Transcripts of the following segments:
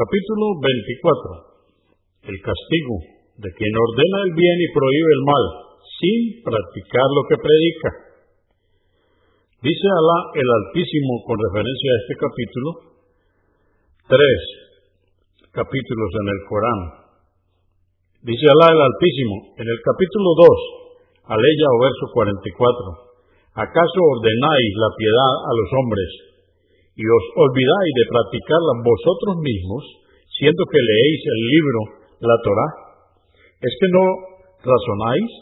Capítulo 24. El castigo de quien ordena el bien y prohíbe el mal, sin practicar lo que predica. Dice Alá el Altísimo con referencia a este capítulo, tres capítulos en el Corán. Dice Alá el Altísimo en el capítulo 2, aleya o verso 44, ¿acaso ordenáis la piedad a los hombres y os olvidáis de practicarla vosotros mismos, siendo que leéis el libro, la Torá? ¿Es que no razonáis?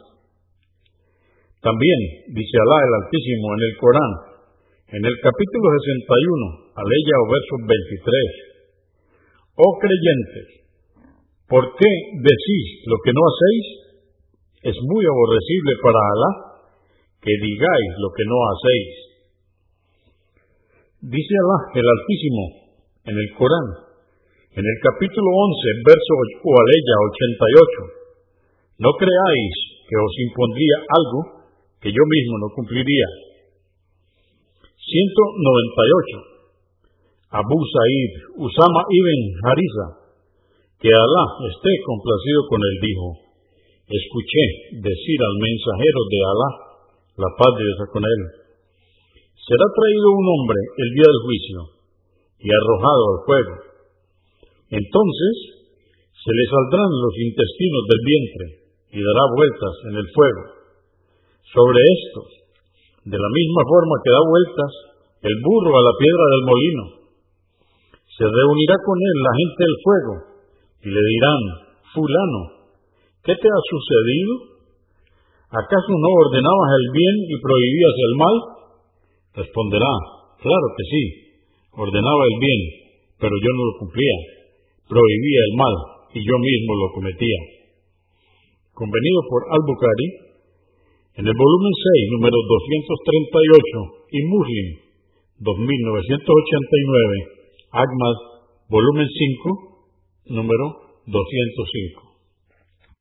También dice Alá el Altísimo en el Corán, en el capítulo 61, aleya o verso 23. Oh creyentes, ¿por qué decís lo que no hacéis? Es muy aborrecible para Alá que digáis lo que no hacéis. Dice Alá el Altísimo en el Corán, en el capítulo 11, verso aleya 88. No creáis que os impondría algo que yo mismo no cumpliría. 198. Abu Sa'id Usama ibn Harisa, que Alá esté complacido con él, dijo, escuché decir al mensajero de Alá, la paz de Dios con él, será traído un hombre el día del juicio y arrojado al fuego. Entonces se le saldrán los intestinos del vientre y dará vueltas en el fuego. Sobre estos, de la misma forma que da vueltas el burro a la piedra del molino, se reunirá con él la gente del fuego y le dirán, fulano, ¿qué te ha sucedido? ¿Acaso no ordenabas el bien y prohibías el mal? Responderá, claro que sí, ordenaba el bien, pero yo no lo cumplía, prohibía el mal y yo mismo lo cometía. Convenido por Al-Bukhari, en el volumen 6, número 238, y Muslim, 2989, Ahmad, volumen 5, número 205.